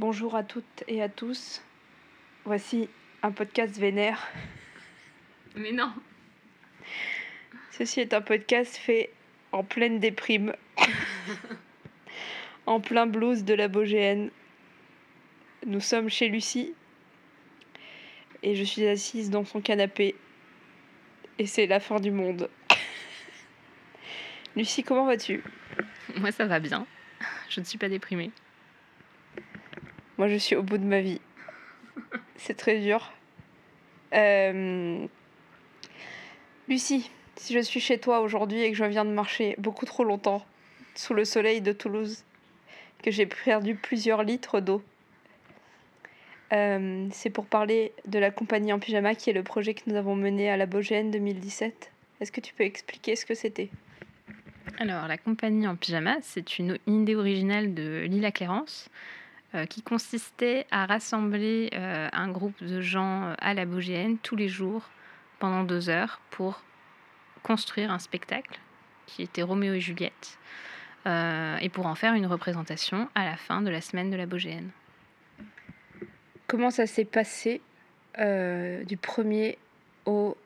Bonjour à toutes et à tous. Voici un podcast vénère. Mais non. Ceci est un podcast fait en pleine déprime, en plein blues de la Bogéenne. Nous sommes chez Lucie et je suis assise dans son canapé et c'est la fin du monde. Lucie, comment vas-tu? Moi, ça va bien. Je ne suis pas déprimée. Moi, je suis au bout de ma vie. C'est très dur. Euh, Lucie, si je suis chez toi aujourd'hui et que je viens de marcher beaucoup trop longtemps sous le soleil de Toulouse, que j'ai perdu plusieurs litres d'eau, euh, c'est pour parler de la compagnie en pyjama qui est le projet que nous avons mené à la Bogène 2017. Est-ce que tu peux expliquer ce que c'était? Alors, la compagnie en pyjama, c'est une idée originale de Lila Clérance qui consistait à rassembler euh, un groupe de gens euh, à la Bogéenne tous les jours pendant deux heures pour construire un spectacle qui était Roméo et Juliette et pour en faire une représentation à la fin de la semaine de la Bogéenne. Comment ça s'est passé du premier au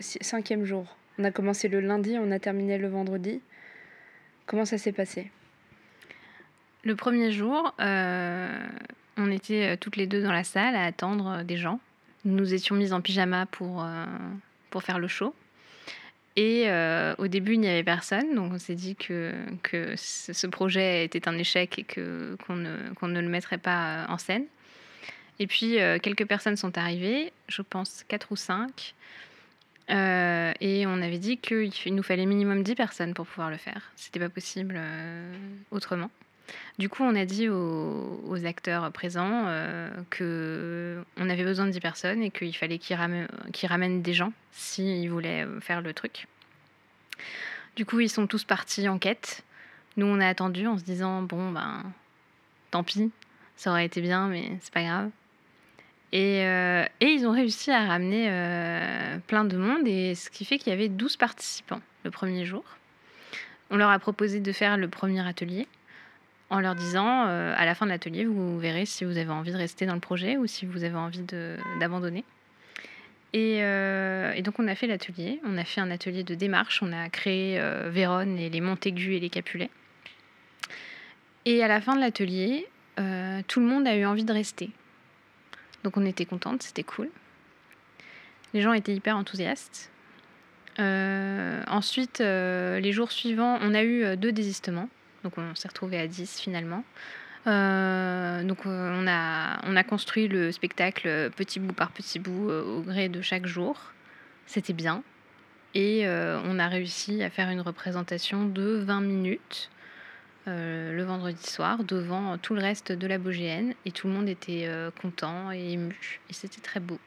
cinquième jour? On a commencé le lundi, on a terminé le vendredi. Comment ça s'est passé? Le premier jour, euh, on était euh, toutes les deux dans la salle à attendre euh, des gens. Nous étions mises en pyjama pour, pour faire le show. Et au début, il n'y avait personne, donc on s'est dit que, que ce projet était un échec et que, qu'on, ne, qu'on ne le mettrait pas en scène. Et puis, quelques personnes sont arrivées, je pense quatre ou cinq. et on avait dit qu'il nous fallait minimum 10 personnes pour pouvoir le faire. C'était pas possible autrement. Du coup, on a dit aux, acteurs présents euh, qu'on avait besoin de 10 personnes et qu'il fallait qu'ils ramènent, des gens s'ils voulaient euh, faire le truc. Du coup, ils sont tous partis en quête. Nous, on a attendu en se disant bon, ben, tant pis, ça aurait été bien, mais c'est pas grave. Et, euh, ils ont réussi à ramener plein de monde, et ce qui fait qu'il y avait 12 participants le premier jour. On leur a proposé de faire le premier atelier en leur disant euh, à la fin de l'atelier, vous verrez si vous avez envie de rester dans le projet ou si vous avez envie d'abandonner. Et, euh, et, donc on a fait l'atelier, on a fait un atelier de démarche, on a créé euh, Vérone et les Montaigu et les Capulets. Et à la fin de l'atelier, tout le monde a eu envie de rester. Donc on était contente, c'était cool. Les gens étaient hyper enthousiastes. ensuite, les jours suivants, on a eu deux désistements. Donc on s'est retrouvé à 10 finalement. Euh, donc euh, on a, on a construit le spectacle petit bout par petit bout euh, au gré de chaque jour. C'était bien. Et on a réussi à faire une représentation de 20 minutes le vendredi soir devant tout le reste de la Bogéenne. Et tout le monde était content et ému. Et c'était très beau.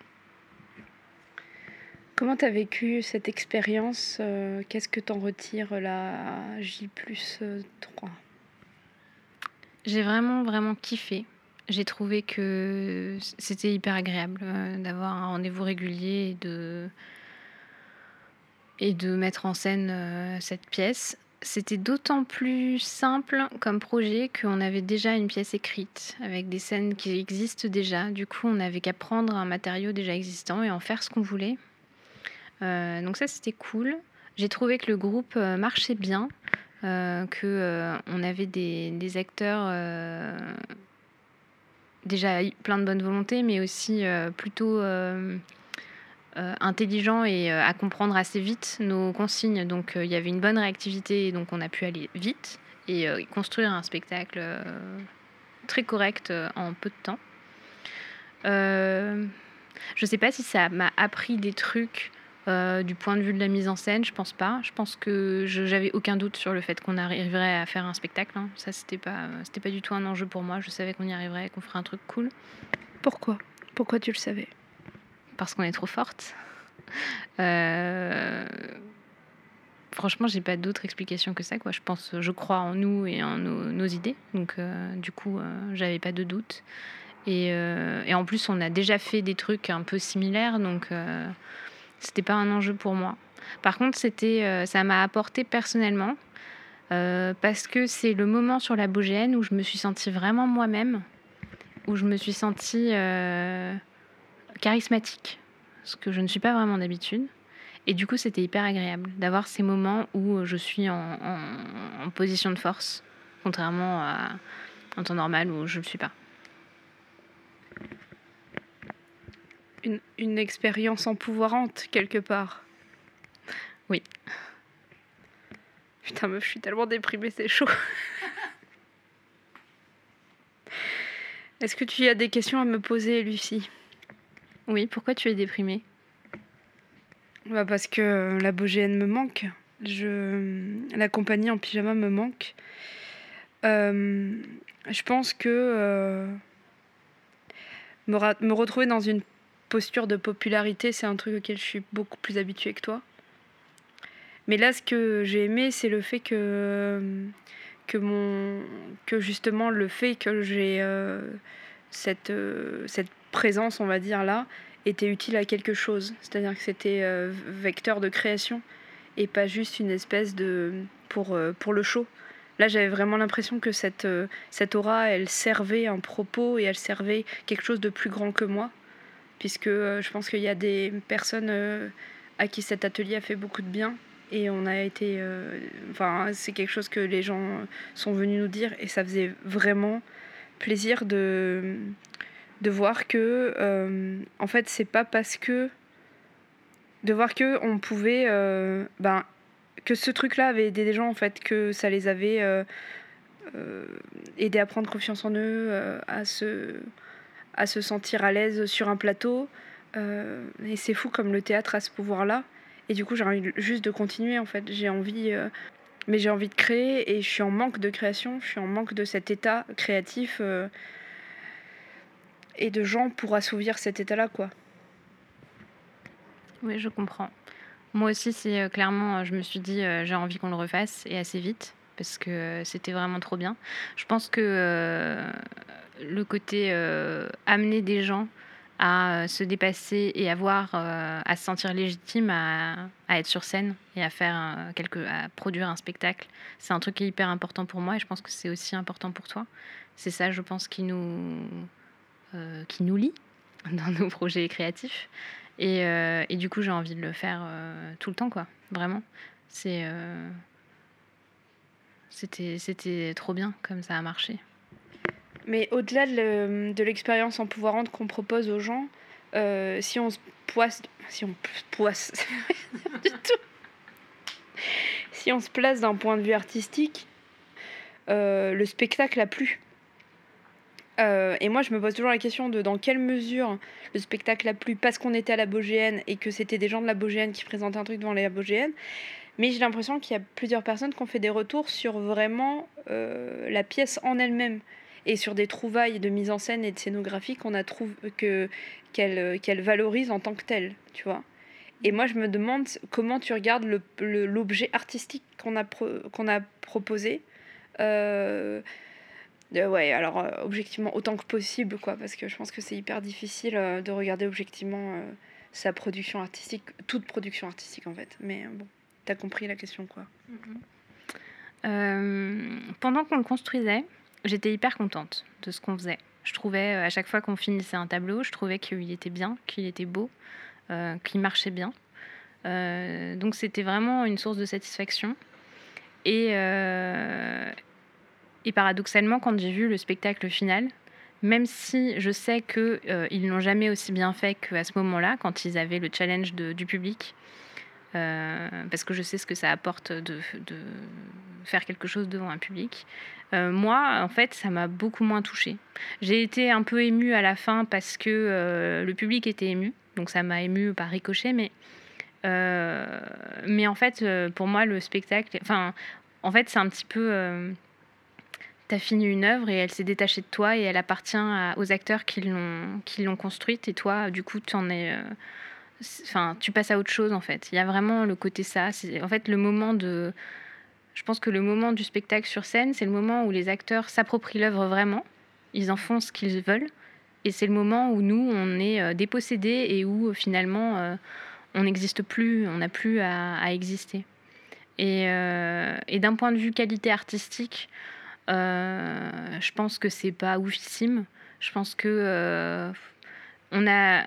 Comment tu as vécu cette expérience euh, Qu'est-ce que tu en retires là, J plus 3 J'ai vraiment, vraiment kiffé. J'ai trouvé que c'était hyper agréable euh, d'avoir un rendez-vous régulier et de, et de mettre en scène euh, cette pièce. C'était d'autant plus simple comme projet qu'on avait déjà une pièce écrite avec des scènes qui existent déjà. Du coup, on n'avait qu'à prendre un matériau déjà existant et en faire ce qu'on voulait. Euh, donc ça, c'était cool. J'ai trouvé que le groupe euh, marchait bien, euh, que on avait des, des acteurs déjà plein de bonne volonté, mais aussi plutôt intelligents et à comprendre assez vite nos consignes. Donc il y avait une bonne réactivité, donc on a pu aller vite et construire un spectacle très correct en peu de temps. je ne sais pas si ça m'a appris des trucs euh, du point de vue de la mise en scène, je pense pas. Je pense que j'avais aucun doute sur le fait qu'on arriverait à faire un spectacle. Hein. Ça, c'était pas, c'était pas du tout un enjeu pour moi. Je savais qu'on y arriverait, qu'on ferait un truc cool. Pourquoi? Pourquoi tu le savais? Parce qu'on est trop forte. Euh... Franchement, j'ai pas d'autre explication que ça. Quoi. Je pense, je crois en nous et en nos, idées. Donc, euh, du coup, euh, j'avais pas de doute. Et, et, en plus, on a déjà fait des trucs un peu similaires. Donc, c'était pas un enjeu pour moi. Par contre, c'était, euh, ça m'a apporté personnellement parce que c'est le moment sur la Bogéenne où je me suis sentie vraiment moi-même, où je me suis sentie charismatique, ce que je ne suis pas vraiment d'habitude. Et du coup, c'était hyper agréable d'avoir ces moments où je suis en, position de force, contrairement à un temps normal où je ne le suis pas. Une, une expérience empouvoirante, quelque part. Oui. Putain, meuf, je suis tellement déprimée, c'est chaud. Est-ce que tu as des questions à me poser, Lucie? Oui, pourquoi tu es déprimée? Bah parce que la Bogéenne me manque. Je... La compagnie en pyjama me manque. Euh, je pense que euh, me, me, retrouver dans une posture de popularité, c'est un truc auquel je suis beaucoup plus habituée que toi. Mais là, ce que j'ai aimé, c'est le fait que, que, mon, que justement le fait que j'ai euh, cette, cette présence, on va dire là, était utile à quelque chose. C'est-à-dire que c'était euh, vecteur de création et pas juste une espèce de. pour, euh, pour le show. Là, j'avais vraiment l'impression que cette, euh, cette aura, elle servait un propos et elle servait quelque chose de plus grand que moi. Puisque je pense qu'il y a des personnes à qui cet atelier a fait beaucoup de bien. Et on a été. Enfin, c'est quelque chose que les gens sont venus nous dire et ça faisait vraiment plaisir de de voir que euh, en fait c'est pas parce que de voir que on pouvait euh, ben que ce truc là avait aidé des gens en fait que ça les avait euh, aidé à prendre confiance en eux à se à se sentir à l'aise sur un plateau et c'est fou comme le théâtre a ce pouvoir là et du coup j'ai envie juste de continuer en fait j'ai envie mais j'ai envie de créer et je suis en manque de création je suis en manque de cet état créatif et de gens pour assouvir cet état-là, quoi. Oui, je comprends. Moi aussi, c'est euh, clairement, je me suis dit, euh, j'ai envie qu'on le refasse et assez vite parce que euh, c'était vraiment trop bien. Je pense que le côté amener des gens à se dépasser et avoir à se sentir légitime à, être sur scène et à faire quelque, à produire un spectacle, c'est un truc qui est hyper important pour moi et je pense que c'est aussi important pour toi. C'est ça, je pense, qui nous euh, qui nous lie dans nos projets créatifs. Et, euh, et du coup, j'ai envie de le faire euh, tout le temps, quoi. Vraiment. C'est, c'était, c'était trop bien comme ça a marché. Mais au-delà de l'expérience en pouvoir qu'on propose aux gens, si on se poisse, si on poisse, du. Si on se place d'un point de vue artistique, le spectacle a plu. Euh, et moi, je me pose toujours la question de dans quelle mesure le spectacle a plu parce qu'on était à la Bogéenne et que c'était des gens de la Bogéenne qui présentaient un truc devant la Bogéenne. Mais j'ai l'impression qu'il y a plusieurs personnes qui ont fait des retours sur vraiment euh, la pièce en elle-même et sur des trouvailles de mise en scène et de scénographie qu'on a trouvé que qu'elle qu'elle valorise en tant que telle, tu vois. Et moi, je me demande comment tu regardes l'objet le, artistique qu'on a, qu'on a proposé. Euh, ouais, alors euh, objectivement autant que possible, quoi, parce que je pense que c'est hyper difficile euh, de regarder objectivement euh, sa production artistique, toute production artistique en fait. Mais bon, t'as compris la question, quoi. pendant qu'on le construisait, j'étais hyper contente de ce qu'on faisait. Je trouvais, à chaque fois qu'on finissait un tableau, je trouvais qu'il était bien, qu'il était beau, qu'il marchait bien. donc c'était vraiment une source de satisfaction. Et, et paradoxalement, quand j'ai vu le spectacle final, même si je sais qu'ils euh, ils n'ont jamais aussi bien fait qu'à ce moment-là, quand ils avaient le challenge du public, euh, parce que je sais ce que ça apporte de, faire quelque chose devant un public. Euh, moi, en fait, ça m'a beaucoup moins touchée. J'ai été un peu émue à la fin parce que le public était ému, donc ça m'a émue par ricochet, mais, mais en fait, pour moi, le spectacle, enfin, en fait, c'est un petit peu tu as fini une œuvre et elle s'est détachée de toi et elle appartient aux acteurs qui l'ont construite et toi, du coup, tu en es. Euh, enfin, tu passes à autre chose en fait. Il y a vraiment le côté ça. En fait le moment de. Je pense que le moment du spectacle sur scène, c'est le moment où les acteurs s'approprient l'œuvre vraiment. Ils en font ce qu'ils veulent. Et c'est le moment où nous, on est euh, dépossédés et où finalement, euh, on n'existe plus, on n'a plus à, exister. Et, euh, d'un point de vue qualité artistique, euh, je pense que c'est pas oufissime. Je pense que euh, on, a,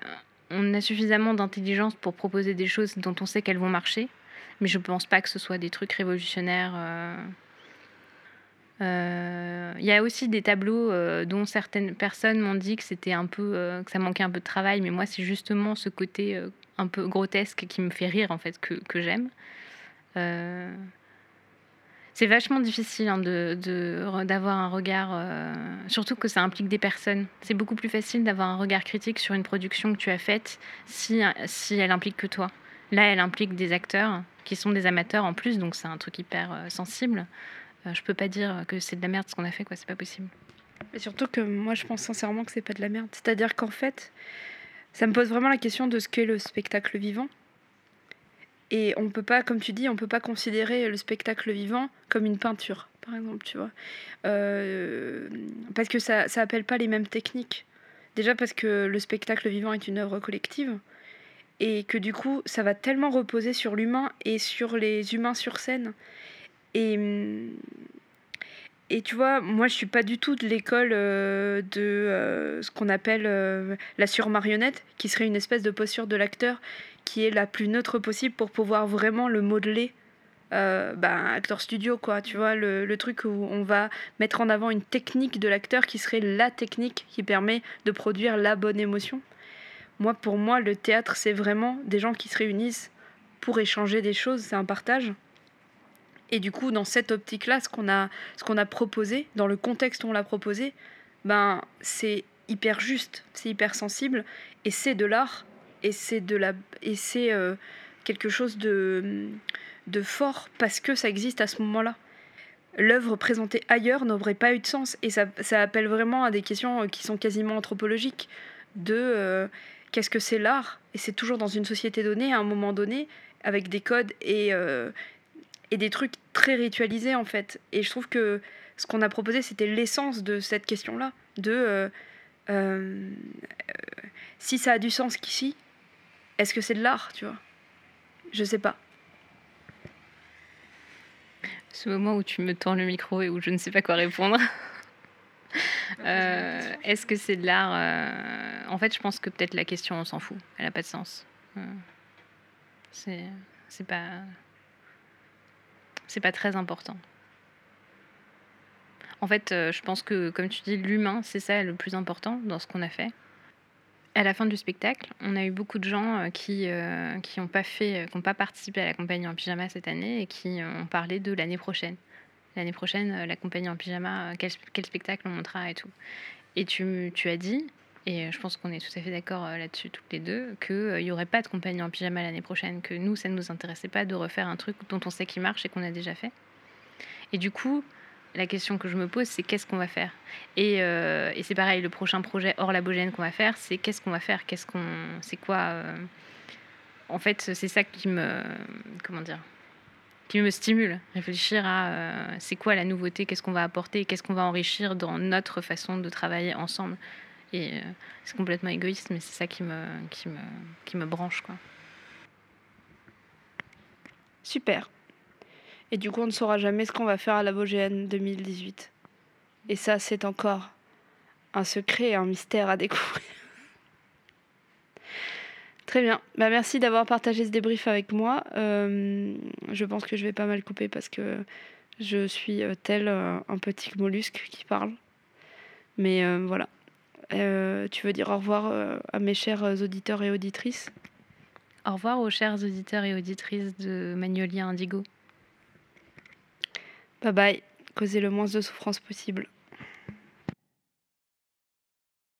on a suffisamment d'intelligence pour proposer des choses dont on sait qu'elles vont marcher. Mais je pense pas que ce soit des trucs révolutionnaires. Il y a aussi des tableaux dont certaines personnes m'ont dit que c'était un peu que ça manquait un peu de travail, mais moi c'est justement ce côté un peu grotesque qui me fait rire en fait que j'aime. Euh, c'est vachement difficile hein, de, d'avoir un regard, euh, surtout que ça implique des personnes. C'est beaucoup plus facile d'avoir un regard critique sur une production que tu as faite si, si elle implique que toi. Là, elle implique des acteurs qui sont des amateurs en plus, donc c'est un truc hyper euh, sensible. je peux pas dire que c'est de la merde ce qu'on a fait, quoi. C'est pas possible. Et surtout que moi, je pense sincèrement que c'est pas de la merde. C'est-à-dire qu'en fait, ça me pose vraiment la question de ce qu'est le spectacle vivant. Et on peut pas, comme tu dis, on peut pas considérer le spectacle vivant comme une peinture, par exemple, tu vois. Euh, parce que ça, ça appelle pas les mêmes techniques. Déjà parce que le spectacle vivant est une œuvre collective et que du coup, ça va tellement reposer sur l'humain et sur les humains sur scène. Et, et tu vois, moi, je suis pas du tout de l'école euh, de euh, ce qu'on appelle la surmarionnette, qui serait une espèce de posture de l'acteur qui est la plus neutre possible pour pouvoir vraiment le modeler euh, ben, acteur studio, quoi. Tu vois, le, le, truc où on va mettre en avant une technique de l'acteur qui serait la technique qui permet de produire la bonne émotion. Moi, pour moi, le théâtre, c'est vraiment des gens qui se réunissent pour échanger des choses, c'est un partage. Et du coup, dans cette optique-là, ce qu'on a, ce qu'on a proposé, dans le contexte où on l'a proposé, ben, c'est hyper juste, c'est hyper sensible, et c'est de l'art et c'est de la et c'est euh, quelque chose de de fort parce que ça existe à ce moment-là. L'œuvre présentée ailleurs n'aurait pas eu de sens et ça, ça, appelle vraiment à des questions euh, qui sont quasiment anthropologiques de euh, qu'est-ce que c'est l'art? Et c'est toujours dans une société donnée à un moment donné avec des codes et et des trucs très ritualisés en fait et je trouve que ce qu'on a proposé c'était l'essence de cette question là de si ça a du sens qu'ici est-ce que c'est de l'art, tu vois? Je sais pas. Ce moment où tu me tends le micro et où je ne sais pas quoi répondre. Euh, est-ce que c'est de l'art euh, En fait, je pense que peut-être la question, on s'en fout. Elle n'a pas de sens. Euh, c'est, c'est pas, c'est pas très important. En fait, je pense que, comme tu dis, l'humain, c'est ça le plus important dans ce qu'on a fait à la fin du spectacle, on a eu beaucoup de gens euh, qui euh, n'ont euh, qui pas participé à la compagnie en pyjama cette année et qui ont parlé de l'année prochaine. L'année prochaine, la compagnie en pyjama, quel, spectacle on montrera et tout. Et tu, tu as dit, et je pense qu'on est tout à fait d'accord là-dessus toutes les deux, qu'il n'y aurait pas de compagnie en pyjama l'année prochaine, que nous, ça ne nous intéressait pas de refaire un truc dont on sait qu'il marche et qu'on a déjà fait. Et du coup, la question que je me pose, c'est qu'est-ce qu'on va faire? Et, euh, et c'est pareil, le prochain projet hors labogène qu'on va faire, c'est qu'est-ce qu'on va faire? Qu'est-ce qu'on, c'est quoi euh, En fait, c'est ça qui me, comment dire, qui me stimule, réfléchir à euh, c'est quoi la nouveauté, qu'est-ce qu'on va apporter, qu'est-ce qu'on va enrichir dans notre façon de travailler ensemble? Et c'est complètement égoïste, mais c'est ça qui me, branche. Super. Et du coup, on ne saura jamais ce qu'on va faire à la Bogéenne 2018. Et ça, c'est encore un secret, un mystère à découvrir. Très bien. Bah, merci d'avoir partagé ce débrief avec moi. Euh, je pense que je vais pas mal couper parce que je suis euh, tel euh, un petit mollusque qui parle. Mais voilà. tu veux dire au revoir à mes chers auditeurs et auditrices? Au revoir aux chers auditeurs et auditrices de Magnolia Indigo. Bye bye, causez le moins de souffrance possible.